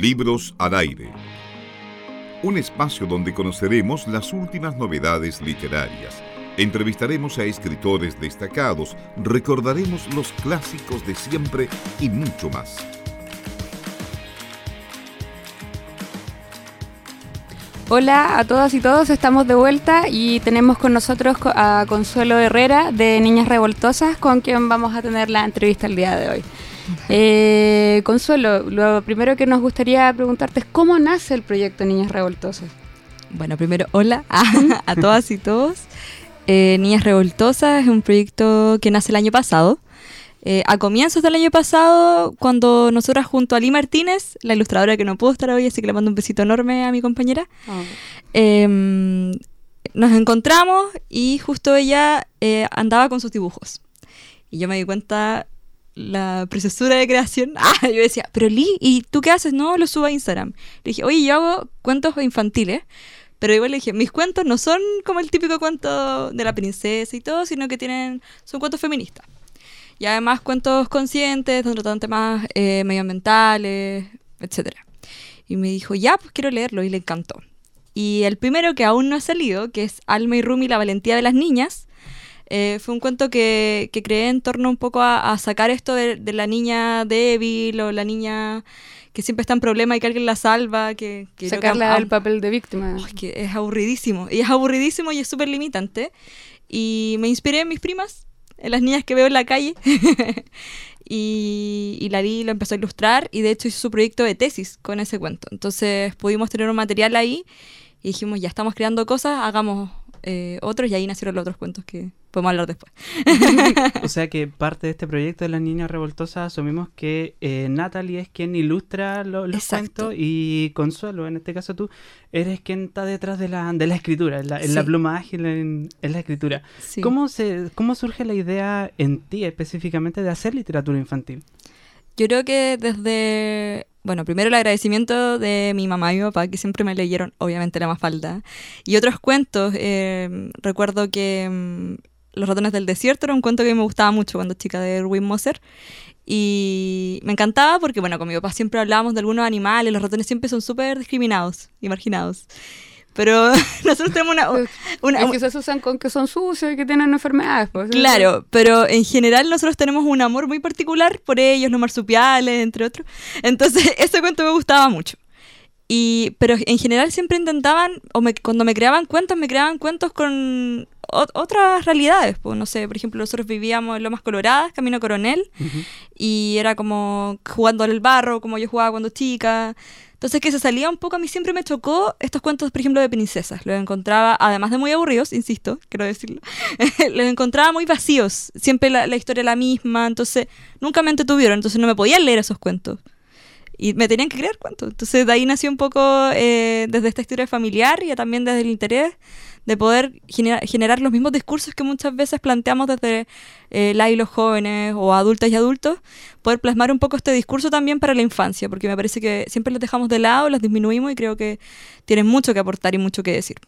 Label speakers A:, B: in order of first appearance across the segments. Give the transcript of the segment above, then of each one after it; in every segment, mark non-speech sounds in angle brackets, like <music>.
A: Libros al aire. Un espacio donde conoceremos las últimas novedades literarias. Entrevistaremos a escritores destacados, recordaremos los clásicos de siempre y mucho más.
B: Hola a todas y todos, estamos de vuelta y tenemos con nosotros a Consuelo Herrera de Niñas Revoltosas, con quien vamos a tener la entrevista el día de hoy. Eh, Consuelo, lo primero que nos gustaría preguntarte es cómo nace el proyecto Niñas Revoltosas.
C: Bueno, primero, hola <laughs> a, todas y todos. Eh, Niñas Revoltosas es un proyecto que nace el año pasado. Eh, a comienzos del año pasado, cuando nosotras junto a Lee Martínez, la ilustradora que no pudo estar hoy, así que le mando un besito enorme a mi compañera, oh. em, nos encontramos y justo ella eh, andaba con sus dibujos. Y yo me di cuenta la preciosura de creación. <laughs> Ah, yo decía, pero Lee, ¿y tú qué haces? No, lo subo a Instagram. Le dije, oye, yo hago cuentos infantiles. Pero igual le dije, mis cuentos no son como el típico cuento de la princesa y todo, sino que tienen, son cuentos feministas. Y además cuentos conscientes, donde tratan temas eh, medioambientales, etc. Y me dijo, ya, pues quiero leerlo, y le encantó. Y el primero que aún no ha salido, que es Alma y Rumi, la valentía de las niñas, eh, fue un cuento que, que, creé en torno un poco a, sacar esto de, la niña débil o la niña que siempre está en problema y que alguien la salva. Que, que
B: Sacarla al papel de víctima.
C: es que es aburridísimo. Y es aburridísimo y es súper limitante. Y me inspiré en mis primas en las niñas que veo en la calle. <laughs> y, y Lari lo empezó a ilustrar y de hecho hizo su proyecto de tesis con ese cuento. Entonces pudimos tener un material ahí y dijimos, ya estamos creando cosas, hagamos eh, otros y ahí nacieron los otros cuentos que podemos hablar después. <laughs>
D: o sea que <laughs> parte de este proyecto de las niñas revoltosas asumimos que eh, Natalie es quien ilustra los cuentos y Consuelo, en este caso tú, eres quien está detrás de la, de la escritura, en la, pluma ágil en, la escritura. ¿Cómo, se, ¿Cómo surge la idea en ti específicamente de hacer literatura infantil?
C: Yo creo que desde bueno, primero el agradecimiento de mi mamá y mi papá, que siempre me leyeron, obviamente, la falta Y otros cuentos, eh, recuerdo que mm, Los ratones del desierto era un cuento que me gustaba mucho cuando chica de Erwin Moser. Y me encantaba porque, bueno, con mi papá siempre hablábamos de algunos animales, los ratones siempre son súper discriminados y marginados. Pero <laughs> nosotros tenemos una...
B: una es que se usan con que son sucios y que tienen enfermedades. Pues,
C: claro, pero en general nosotros tenemos un amor muy particular por ellos, los marsupiales, entre otros. Entonces, <laughs> ese cuento me gustaba mucho. Y, pero en general siempre intentaban, o cuando me creaban cuentos, me creaban cuentos con otras realidades. Pues, no sé, por ejemplo, nosotros vivíamos en Lomas Coloradas, Camino Coronel, y era como jugando al barro, como yo jugaba cuando chica. Entonces que se salía un poco, a mí siempre me chocó estos cuentos, por ejemplo, de princesas. Los encontraba, además de muy aburridos, insisto, <laughs> quiero decirlo, <laughs> los encontraba muy vacíos. Siempre la, historia la misma, entonces nunca me entretuvieron, entonces no me podían leer esos cuentos. Y me tenían que creer cuentos. Entonces de ahí nació un poco eh, desde esta historia familiar y también desde el interés de poder generar los mismos discursos que muchas veces planteamos desde eh, la y los jóvenes o adultas y adultos, poder plasmar un poco este discurso también para la infancia, porque me parece que siempre los dejamos de lado, los disminuimos y creo que tienen mucho que aportar y mucho que decir.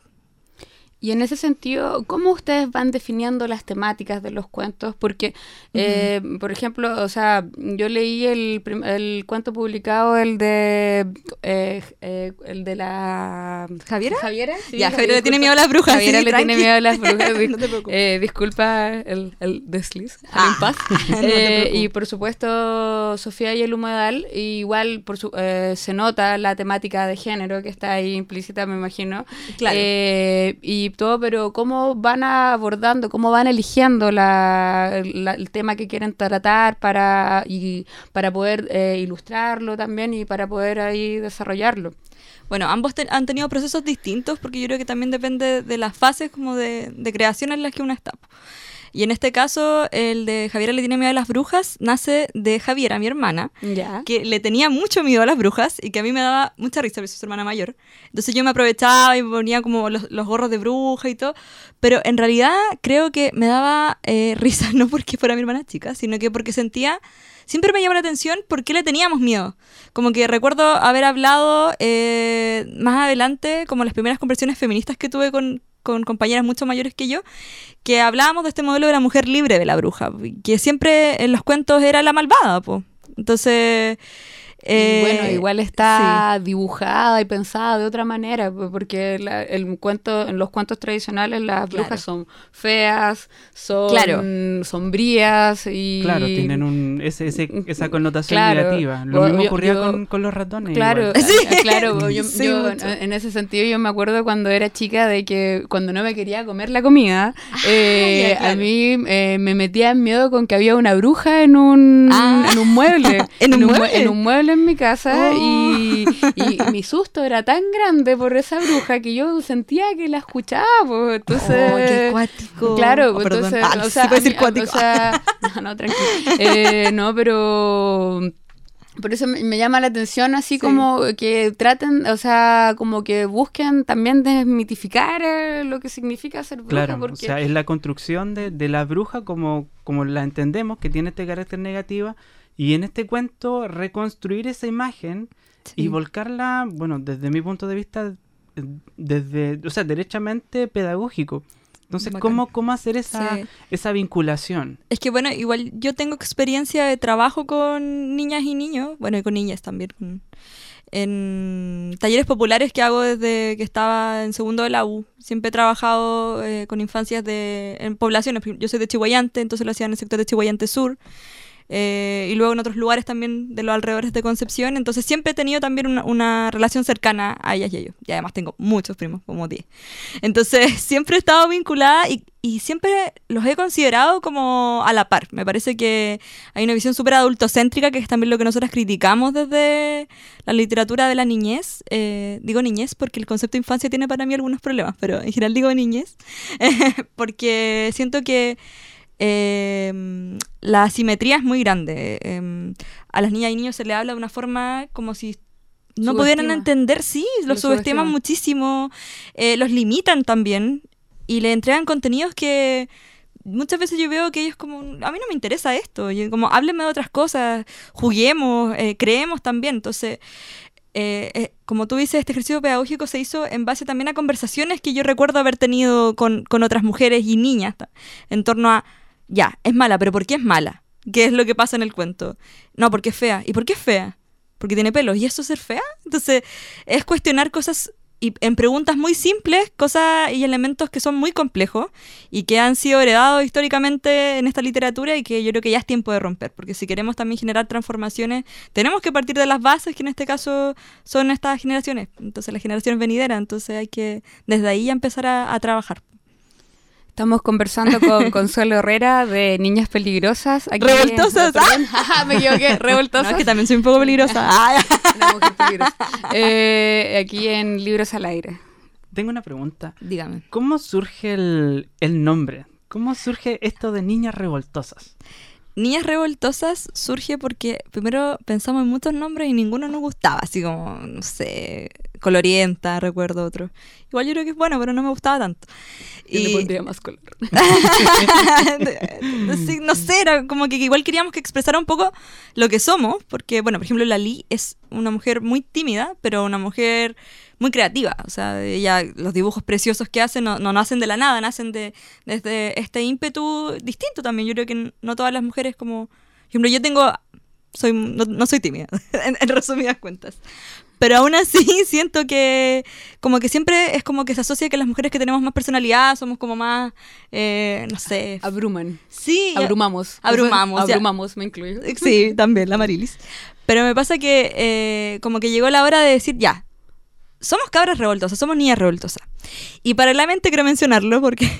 B: Y en ese sentido, ¿cómo ustedes van definiendo las temáticas de los cuentos? Porque, eh, por ejemplo, o sea, yo leí el, el cuento publicado, el de eh, eh, el de la
C: Javiera.
B: Javiera,
C: ya, Javiera le tiene miedo a las brujas.
B: Javiera le tiene miedo a las <laughs> brujas. no disculpa el, el desliz, ah. paz. <laughs> y por supuesto, Sofía y el humedal, igual por su, se nota la temática de género que está ahí implícita, me imagino.
C: Claro.
B: y pero cómo van abordando, cómo van eligiendo el tema que quieren tratar para, y, para poder eh, ilustrarlo también y para poder ahí desarrollarlo.
C: Bueno, ambos han tenido procesos distintos porque yo creo que también depende de las fases como de, de creación en las que uno está. Y en este caso, el de Javiera le tiene miedo a las brujas, nace de Javiera, mi hermana, que le tenía mucho miedo a las brujas y que a mí me daba mucha risa, porque soy su hermana mayor. Entonces yo me aprovechaba y ponía como los, gorros de bruja y todo, pero en realidad creo que me daba eh, <laughs> risa no porque fuera mi hermana chica, sino que porque sentía siempre me llamó la atención por qué le teníamos miedo. Como que recuerdo haber hablado eh, más adelante, como las primeras conversiones feministas que tuve con, con compañeras mucho mayores que yo, que hablábamos de este modelo de la mujer libre de la bruja, que siempre en los cuentos era la malvada, pues. Entonces,
B: Eh, bueno, igual está dibujada y pensada de otra manera, porque el cuento, en los cuentos tradicionales las brujas son feas, son sombrías y...
D: Claro, tienen un, ese, esa connotación negativa. Lo mismo ocurría con, los ratones.
B: Claro, <laughs> claro yo, en ese sentido yo me acuerdo cuando era chica de que cuando no me quería comer la comida, ah, eh, a mí eh, me metía en miedo con que había una bruja en un, ah. en un mueble. <laughs> ¿En, un, mueble? en un mueble en mi casa y, oh. mi susto era tan grande por esa bruja que yo sentía que la escuchaba. Entonces,
C: oh, qué cuático.
B: Claro, oh, entonces, ah, o sea, decir cuático. O sea, no, no, tranquilo. Eh, no, pero por eso me, llama la atención así como que traten, o sea, como que busquen también desmitificar eh, lo que significa ser bruja.
D: Claro, o sea, es la construcción de, de, la bruja como, como la entendemos, que tiene este carácter negativo, y en este cuento reconstruir esa imagen y volcarla, bueno, desde mi punto de vista, desde, o sea, derechamente pedagógico. Entonces, ¿cómo, ¿cómo hacer esa, esa vinculación?
C: Es que, bueno, igual yo tengo experiencia de trabajo con niñas y niños, bueno, y con niñas también, en talleres populares que hago desde que estaba en segundo de la U. Siempre he trabajado eh, con infancias de, en poblaciones. Yo soy de Chihuayante, entonces lo hacía en el sector de Chihuayante Sur. Eh, y luego en otros lugares también de los alrededores de Concepción. Entonces siempre he tenido también una, relación cercana a ellas y ellos. Y además tengo muchos primos, como 10. Entonces <laughs> siempre he estado vinculada y, y, siempre los he considerado como a la par. Me parece que hay una visión súper adultocéntrica, que es también lo que nosotros criticamos desde la literatura de la niñez. Eh, digo niñez porque el concepto de infancia tiene para mí algunos problemas, pero en general digo niñez. <laughs> porque siento que eh, la asimetría es muy grande. Em, a las niñas y niños se le habla de una forma como si no pudieran entender, sí, los subestiman muchísimo, eh, los limitan también y le entregan contenidos que muchas veces yo veo que ellos como, a mí no me interesa esto, como háblenme de otras cosas, juguemos, eh, creemos también. Entonces, eh, eh, como tú dices, este ejercicio pedagógico se hizo en base también a conversaciones que yo recuerdo haber tenido con, con otras mujeres y niñas en torno a ya, es mala, pero ¿por qué es mala? ¿Qué es lo que pasa en el cuento? No, porque es fea. ¿Y por qué es fea? Porque tiene pelos. ¿Y eso es ser fea? Entonces, es cuestionar cosas y en preguntas muy simples, cosas y elementos que son muy complejos y que han sido heredados históricamente en esta literatura y que yo creo que ya es tiempo de romper, porque si queremos también generar transformaciones, tenemos que partir de las bases que en este caso son estas generaciones, entonces las generaciones venideras, entonces hay que desde ahí empezar a trabajar.
B: Estamos conversando con <laughs> Consuelo Herrera de Niñas Peligrosas.
C: ¿Revoltosas?
B: Ah, <laughs> me equivoqué, revoltosas.
C: No, que también soy un poco peligrosa. <laughs> Ah,
B: una mujer peligrosa. Eh, aquí en Libros al Aire.
D: Tengo una pregunta.
C: Dígame.
D: ¿Cómo surge el, el nombre? ¿Cómo surge esto de Niñas Revoltosas?
C: Niñas Revoltosas surge porque primero pensamos en muchos nombres y ninguno nos gustaba, así como, no sé, Colorienta, recuerdo otro. Igual yo creo que es bueno, pero no me gustaba tanto.
B: Y, le pondría más color. <laughs>
C: no sé, era como que igual queríamos que expresara un poco lo que somos, porque, bueno, por ejemplo, Lali es una mujer muy tímida, pero una mujer muy creativa. O sea, ella, los dibujos preciosos que hace no, no nacen de la nada, nacen de, desde este ímpetu distinto también. Yo creo que no todas las mujeres como... Por ejemplo, yo tengo... Soy, no, soy tímida, <laughs> en, resumidas cuentas. Pero aún así <laughs> siento que como que siempre es como que se asocia que las mujeres que tenemos más personalidad somos como más, eh, no sé...
B: Abruman.
C: Sí.
B: Abrumamos.
C: Abrumamos.
B: Abrumamos, me incluyo.
C: Sí, <laughs> también, la Marilis. Pero me pasa que eh, como que llegó la hora de decir, ya, somos cabras revoltosas, somos niñas revoltosas. Y paralelamente quiero mencionarlo porque,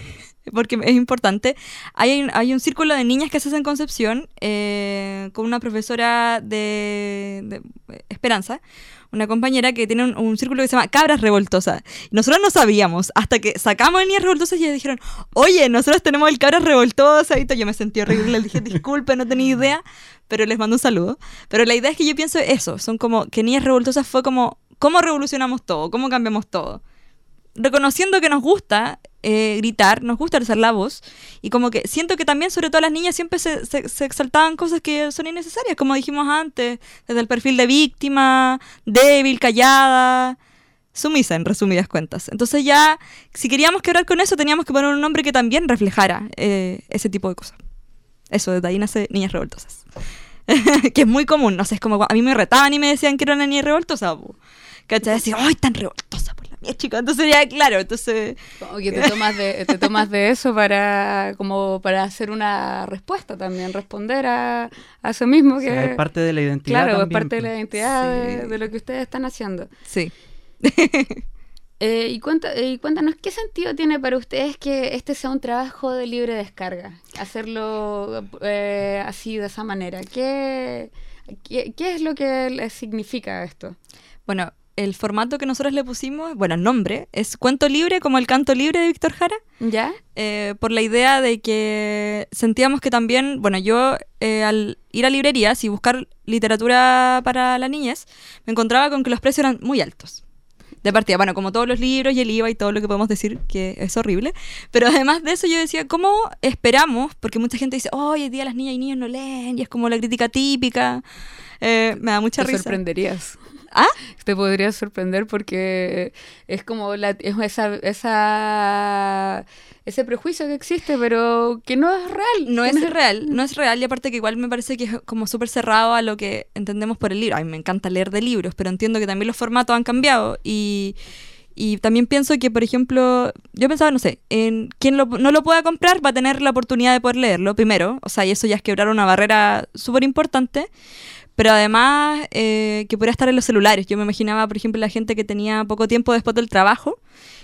C: porque es importante. Hay, hay un círculo de niñas que se hace en Concepción eh, con una profesora de, Esperanza, una compañera que tiene un, círculo que se llama Cabras Revoltosas. Nosotros no sabíamos, hasta que sacamos el Niñas Revoltosas y ellas dijeron, oye, nosotros tenemos el Cabras Revoltosas. Y yo me sentí horrible, le dije, disculpe, no tenía idea, pero les mando un saludo. Pero la idea es que yo pienso eso, son como que Niñas Revoltosas fue como ¿Cómo revolucionamos todo? ¿Cómo cambiamos todo? Reconociendo que nos gusta eh, gritar, nos gusta alzar la voz, y como que siento que también, sobre todo las niñas, siempre se, se, exaltaban cosas que son innecesarias, como dijimos antes, desde el perfil de víctima, débil, callada, sumisa, en resumidas cuentas. Entonces ya, si queríamos quebrar con eso, teníamos que poner un nombre que también reflejara eh, ese tipo de cosas. Eso, desde ahí nace Niñas Revoltosas. <laughs> que es muy común, no sé, es como a mí me retaban y me decían que era una niña revoltosa. ¿cachai? Decía, ¡ay, tan revoltosa por la mía, chica! Entonces ya, claro, entonces...
B: Como que te tomas de, te tomas de eso para como para hacer una respuesta también, responder a, a eso mismo que...
D: es parte de la identidad
B: Claro, es parte de la
D: pues.
B: identidad de,
C: Sí.
B: de lo que ustedes están haciendo.
C: Sí. <laughs>
B: Eh, y, cuenta- eh, y cuéntanos, ¿qué sentido tiene para ustedes que este sea un trabajo de libre descarga? Hacerlo eh, así, de esa manera. ¿Qué, qué, qué es lo que les significa esto?
C: Bueno, el formato que nosotros le pusimos, bueno, el nombre, es Cuento Libre, como el canto libre de Víctor Jara.
B: ¿Ya?
C: eh, por la idea de que sentíamos que también, bueno, yo eh, al ir a librerías y buscar literatura para la niñez, me encontraba con que los precios eran muy altos. De partida, bueno, como todos los libros y el IVA y todo lo que podemos decir, que es horrible. Pero además de eso yo decía, ¿cómo esperamos? Porque mucha gente dice, oh, hoy en día las niñas y niños no leen, y es como la crítica típica. Eh, me da mucha
B: Te
C: risa.
B: sorprenderías.
C: ¿Ah?
B: Te podrías sorprender porque es como la, es esa, esa, ese prejuicio que existe, pero que no es real.
C: No
B: que
C: es real, no es real y aparte que igual me parece que es como súper cerrado a lo que entendemos por el libro. A mí me encanta leer de libros, pero entiendo que también los formatos han cambiado y, y también pienso que, por ejemplo, yo pensaba, no sé, en quien lo- no lo pueda comprar va a tener la oportunidad de poder leerlo primero, o sea, y eso ya es quebrar una barrera súper importante. Pero además eh, que podría estar en los celulares. Yo me imaginaba, por ejemplo, la gente que tenía poco tiempo después del trabajo,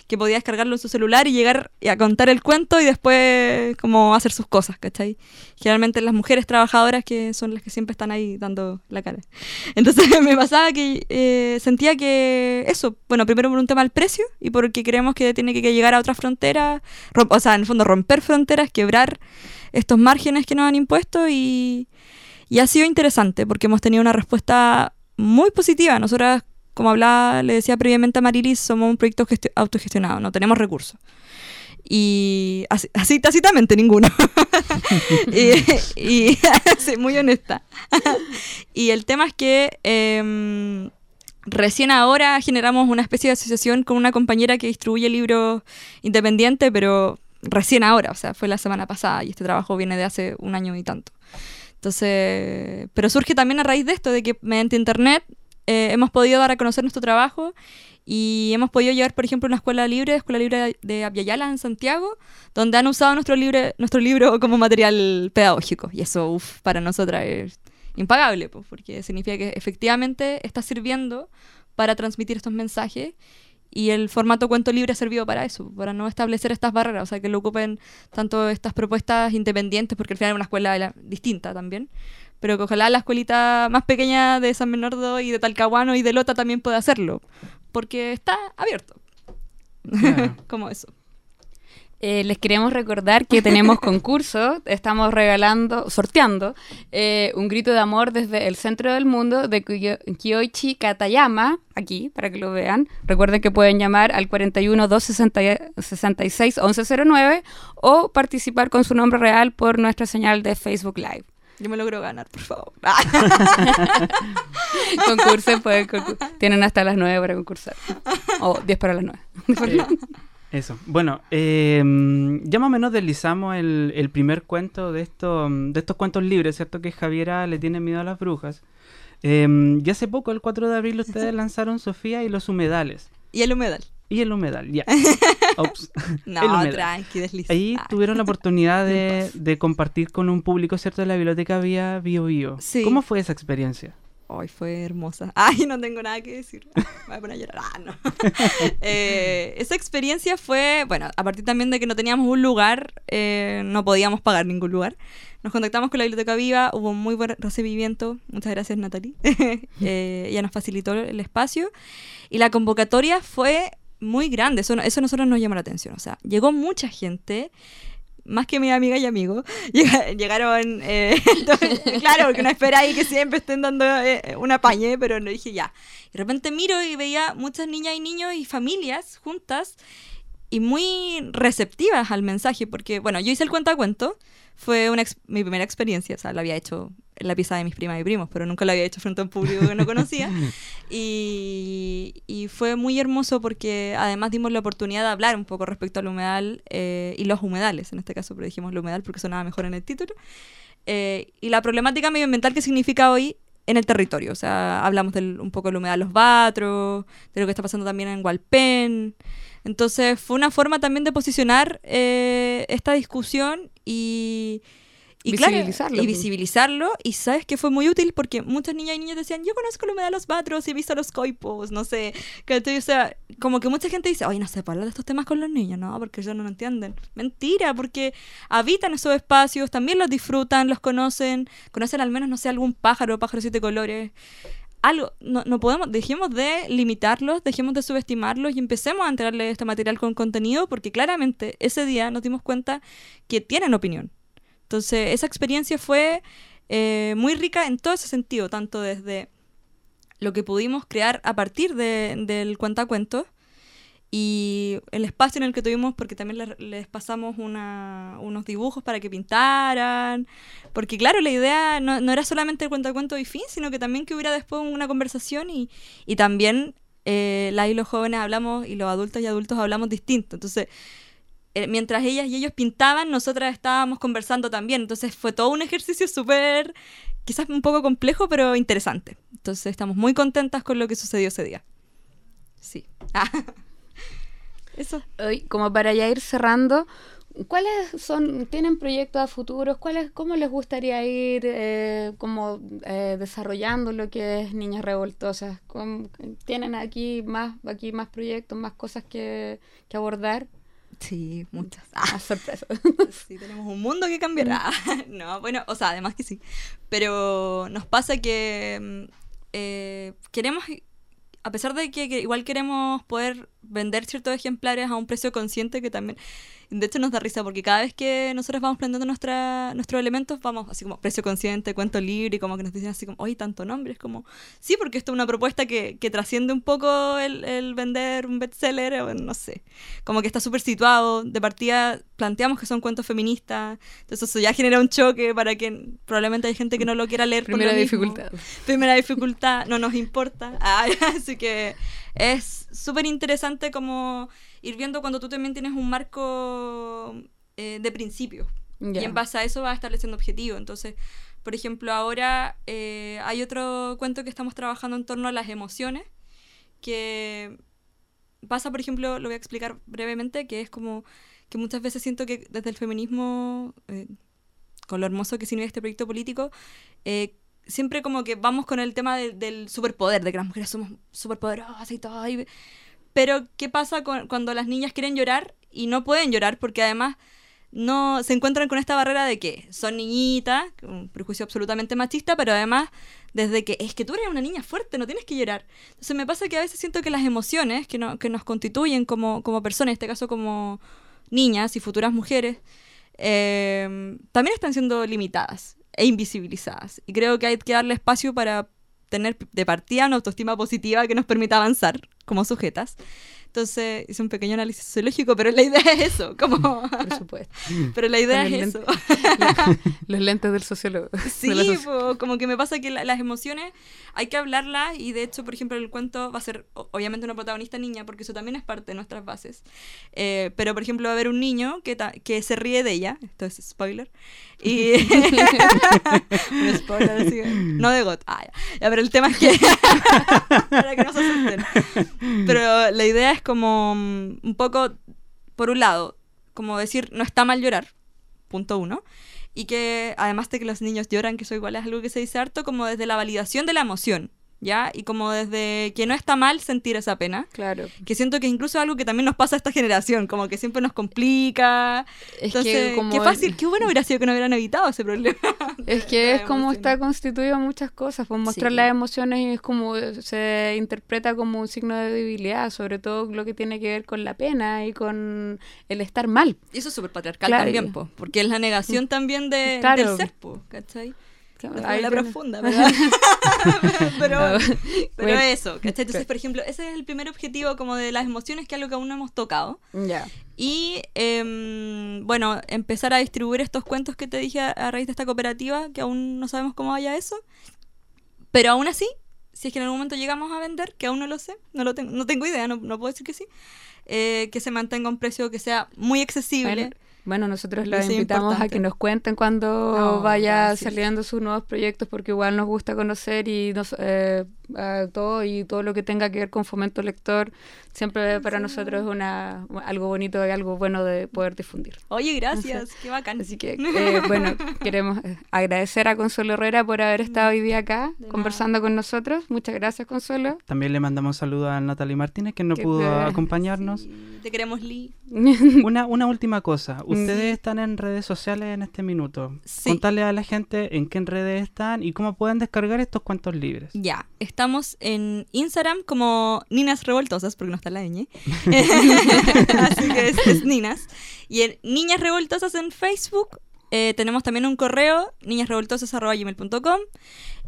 C: que podía descargarlo en su celular y llegar a contar el cuento y después como hacer sus cosas, ¿cachai? Generalmente las mujeres trabajadoras que son las que siempre están ahí dando la cara. <laughs> Entonces <laughs> me pasaba que eh, sentía que eso, bueno, primero por un tema del precio y porque creemos que tiene que llegar a otras fronteras, o sea, en el fondo romper fronteras, quebrar estos márgenes que nos han impuesto y, y ha sido interesante porque hemos tenido una respuesta muy positiva. Nosotras, como hablaba, le decía previamente a Marilis, somos un proyecto gesti- autogestionado, no tenemos recursos. Y así, así tácitamente ninguno. <laughs> y, y- <laughs> muy honesta. <laughs> y el tema es que em, recién ahora generamos una especie de asociación con una compañera que distribuye libros independientes, pero recién ahora, o sea, fue la semana pasada y este trabajo viene de hace un año y tanto. Entonces, pero surge también a raíz de esto, de que mediante internet eh, hemos podido dar a conocer nuestro trabajo y hemos podido llevar, por ejemplo, una escuela libre, Escuela Libre de Aviala en Santiago, donde han usado nuestro, libre, nuestro libro <laughs> como material pedagógico. Y eso, uff, para nosotras es impagable, pues, porque significa que efectivamente está sirviendo para transmitir estos mensajes y el formato cuento libre ha servido para eso, para no establecer estas barreras, o sea, que lo ocupen tanto estas propuestas independientes, porque al final es una escuela distinta también, pero que ojalá la escuelita más pequeña de San Bernardo y de Talcahuano y de Lota también pueda hacerlo, porque está abierto.
D: Claro. <laughs>
C: Como eso.
B: Eh, les queremos recordar que tenemos <laughs> concurso, estamos regalando, sorteando eh, un grito de amor desde el centro del mundo de Kiyo- Kyoichi Katayama, aquí para que lo vean. Recuerden que pueden llamar al 41 266 1109 o participar con su nombre real por nuestra señal de Facebook Live.
C: Yo me logro ganar, por favor. <laughs> <laughs>
B: Concursen, pueden concur- tienen hasta las 9 para concursar. O 10 para las 9.
D: Eso. Bueno, eh, ya más o menos deslizamos el, el primer cuento de, esto, de estos cuentos libres, ¿cierto? Que Javiera le tiene miedo a las brujas. Eh, ya hace poco, el 4 de abril, ustedes <laughs> lanzaron Sofía y los humedales.
C: y el humedal.
D: Y el humedal, ya. <laughs> Ops. <laughs>
C: No,
D: humedal.
C: tranqui, desliza.
D: Ahí
C: Ah.
D: tuvieron la oportunidad de, de compartir con un público, ¿cierto? De la biblioteca vía Bio Bio.
C: Sí.
D: ¿Cómo fue esa experiencia?
C: Ay, fue hermosa. <laughs> Ay, no tengo nada que decir. Me voy a poner a llorar. Ah, no. <laughs> Eh, esa experiencia fue, bueno, a partir también de que no teníamos un lugar, eh, no podíamos pagar ningún lugar. Nos contactamos con la Biblioteca Viva, hubo un muy buen recibimiento. Muchas gracias, Natalie. <laughs> Eh, ella nos facilitó el espacio. Y la convocatoria fue muy grande. Eso, eso a nosotros nos llamó la atención. O sea, llegó mucha gente más que mi amiga y amigo, <laughs> llega- llegaron, eh, <laughs> claro, porque no espera ahí que siempre estén dando eh, una pañe, pero no dije ya. Y de repente miro y veía muchas niñas y niños y familias juntas y muy receptivas al mensaje, porque, bueno, yo hice el cuento a cuento, fue una mi primera experiencia, o sea, lo había hecho en la pieza de mis primas y primos, pero nunca lo había hecho frente a un público que no <laughs> conocía. <laughs> Y, y fue muy hermoso porque además dimos la oportunidad de hablar un poco respecto al humedal eh, y los humedales, en este caso, pero dijimos el humedal porque sonaba mejor en el título. eh, y la problemática medioambiental que significa hoy en el territorio. O sea, hablamos del, un poco de la humedad de los batros, de lo que está pasando también en Hualpén. Entonces fue una forma también de posicionar eh, esta discusión y, y
B: visibilizarlo.
C: y visibilizarlo. Y sabes que fue muy útil porque muchas niñas y niños decían, yo conozco la humedad de los batros y he visto los coipos, no sé. O sea, como que mucha gente dice, oye, no sé, hablar de estos temas con los niños, no, porque ellos no lo entienden. Mentira, porque habitan esos espacios, también los disfrutan, los conocen, conocen al menos, no sé, algún pájaro, pájaro de siete colores algo, no, no, podemos, dejemos de limitarlos, dejemos de subestimarlos y empecemos a entregarle este material con contenido porque claramente ese día nos dimos cuenta que tienen opinión. Entonces, esa experiencia fue eh, muy rica en todo ese sentido, tanto desde lo que pudimos crear a partir de, del cuentacuentos y el espacio en el que tuvimos, porque también les, pasamos una, unos dibujos para que pintaran, porque claro, la idea no, no era solamente el cuento cuento y fin, sino que también que hubiera después una conversación y, y también eh, la y los jóvenes hablamos y los adultos y adultos hablamos distinto. Entonces, mientras ellas y ellos pintaban, nosotras estábamos conversando también. Entonces fue todo un ejercicio súper, quizás un poco complejo, pero interesante. Entonces estamos muy contentas con lo que sucedió ese día. Sí. <laughs>
B: Eso. como para ya ir cerrando, ¿cuáles son, tienen proyectos a futuros? ¿Cuáles, ¿Cómo les gustaría ir eh, como eh, desarrollando lo que es Niñas Revoltosas? ¿Tienen aquí más, aquí más proyectos, más cosas que, abordar?
C: Sí, muchas.
B: Ah, <laughs> sorpresa.
C: sí, tenemos un mundo que cambiará. <laughs> no, bueno, o sea, además que sí. Pero nos pasa que mm, eh, queremos a pesar de que, igual queremos poder vender ciertos ejemplares a un precio consciente que también de hecho nos da risa porque cada vez que nosotros vamos planteando nuestra, nuestros elementos, vamos así como precio consciente, cuento libre, y como que nos dicen así como, oye, tanto nombre, es como, sí, porque esto es una propuesta que, que trasciende un poco el, el vender un bestseller, o no sé, como que está súper situado, de partida planteamos que son cuentos feministas, entonces eso ya genera un choque para que probablemente hay gente que no lo quiera leer.
B: Primera dificultad.
C: Primera dificultad, no nos importa, <laughs> así que es súper interesante como ir viendo cuando tú también tienes un marco eh, de principios. Y en base a eso vas estableciendo objetivos. Entonces, por ejemplo, ahora eh, hay otro cuento que estamos trabajando en torno a las emociones, que pasa, por ejemplo, lo voy a explicar brevemente, que es como que muchas veces siento que desde el feminismo, eh, con lo hermoso que significa este proyecto político, siempre como que vamos con el tema del superpoder, de que las mujeres somos superpoderosas y todo. Y, pero, ¿qué pasa cuando las niñas quieren llorar y no pueden llorar? Porque además no se encuentran con esta barrera de que son niñitas, un prejuicio absolutamente machista, pero además desde que es que tú eres una niña fuerte, no tienes que llorar. Entonces me pasa que a veces siento que las emociones que, no, que nos constituyen como, como personas, en este caso como niñas y futuras mujeres, eh, también están siendo limitadas e invisibilizadas. Y creo que hay que darle espacio para tener de partida una autoestima positiva que nos permita avanzar como sujetas. Entonces hice un pequeño análisis sociológico, pero la idea es eso, como... <laughs>
B: Por <laughs> supuesto.
C: Pero la idea es eso. <laughs>
B: Los lentes del sociólogo.
C: Sí, como que me pasa que las emociones hay que hablarlas y de hecho, por ejemplo, el cuento va a ser obviamente una protagonista niña, porque eso también es parte de nuestras bases. Eh, pero, por ejemplo, va a haber un niño que, que se ríe de ella, esto es spoiler, y... un spoiler, así, no de God. Ah, ya. pero el tema es que... para que no se asusten. Pero la idea es como mm, un poco, por un lado, como decir, no está mal llorar, punto uno, y que además de que los niños lloran, que eso igual es algo que se dice harto, como desde la validación de la emoción. ¿Ya? Y como desde que no está mal sentir esa pena.
B: Claro.
C: Que siento que incluso es algo que también nos pasa a esta generación, como que siempre nos complica. Es Entonces, que qué fácil, qué bueno hubiera sido que no hubieran evitado ese problema. <laughs>
B: Es que <laughs> es como está constituido muchas cosas, pues mostrar las emociones es como se interpreta como un signo de debilidad, sobre todo lo que tiene que ver con la pena y con el estar mal.
C: Y eso es súper patriarcal también, porque es la negación <laughs> también de, del ser, ¿cachai? Ahí la profunda, <laughs> <laughs> pero, pero eso, Entonces, por ejemplo, ese es el primer objetivo como de las emociones, que es algo que aún no hemos tocado.
B: Ya.
C: Y, em, bueno, empezar a distribuir estos cuentos que te dije a, raíz de esta cooperativa, que aún no sabemos cómo vaya eso. Pero aún así, si es que en algún momento llegamos a vender, que aún no lo sé, no, lo tengo, no tengo idea, no, puedo decir que sí, eh, que se mantenga un precio que sea muy accesible
B: bueno, nosotros los invitamos a que nos cuenten cuando vaya saliendo sus nuevos proyectos, porque igual nos gusta conocer y nos, eh, todo y todo lo que tenga que ver con fomento lector, siempre para nosotros es una, algo bonito y algo bueno de poder difundir.
C: Oye, gracias, qué bacán.
B: Así que, <laughs> eh, bueno, queremos eh, agradecer a Consuelo Herrera por haber estado hoy día acá conversando con nosotros. Muchas gracias, Consuelo.
D: También le mandamos saludos a Natalie Martínez, que no pudo acompañarnos.
C: te queremos, Lee. <laughs>
D: Una, una última cosa. Ustedes están en redes sociales en este minuto. Contarle a la gente en qué redes están y cómo pueden descargar estos cuentos libres.
C: Ya, estamos en Instagram como Ninas Revoltosas, porque no está la ñ. <laughs> Así que es, Ninas. Y en Niñas Revoltosas en Facebook. Eh, tenemos también un correo, niñasrevoltosas.gmail.com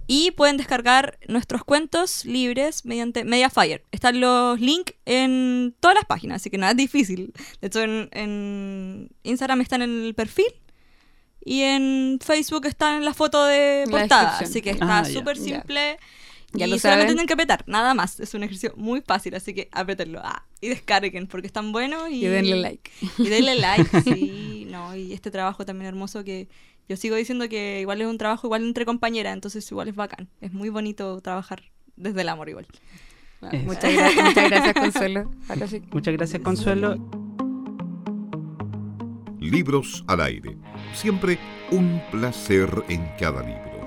C: y pueden descargar nuestros cuentos libres mediante Mediafire. Están los links en todas las páginas, así que nada es difícil. De hecho, en, Instagram están en el perfil y en Facebook están en la foto de portada. Así que está ah, súper simple. Ya. y solamente tienen que apretar, nada más. Es un ejercicio muy fácil, así que apretenlo. Ah, y descarguen, porque están buenos. Y,
B: y denle like.
C: Y denle like, <laughs> sí. No, y este trabajo también hermoso que yo sigo diciendo que igual es un trabajo igual entre compañeras, entonces igual es bacán. Es muy bonito trabajar desde el amor igual.
B: Muchas, gracias, muchas gracias, Consuelo.
D: Muchas gracias, Consuelo.
A: Libros al aire. Siempre un placer en cada libro.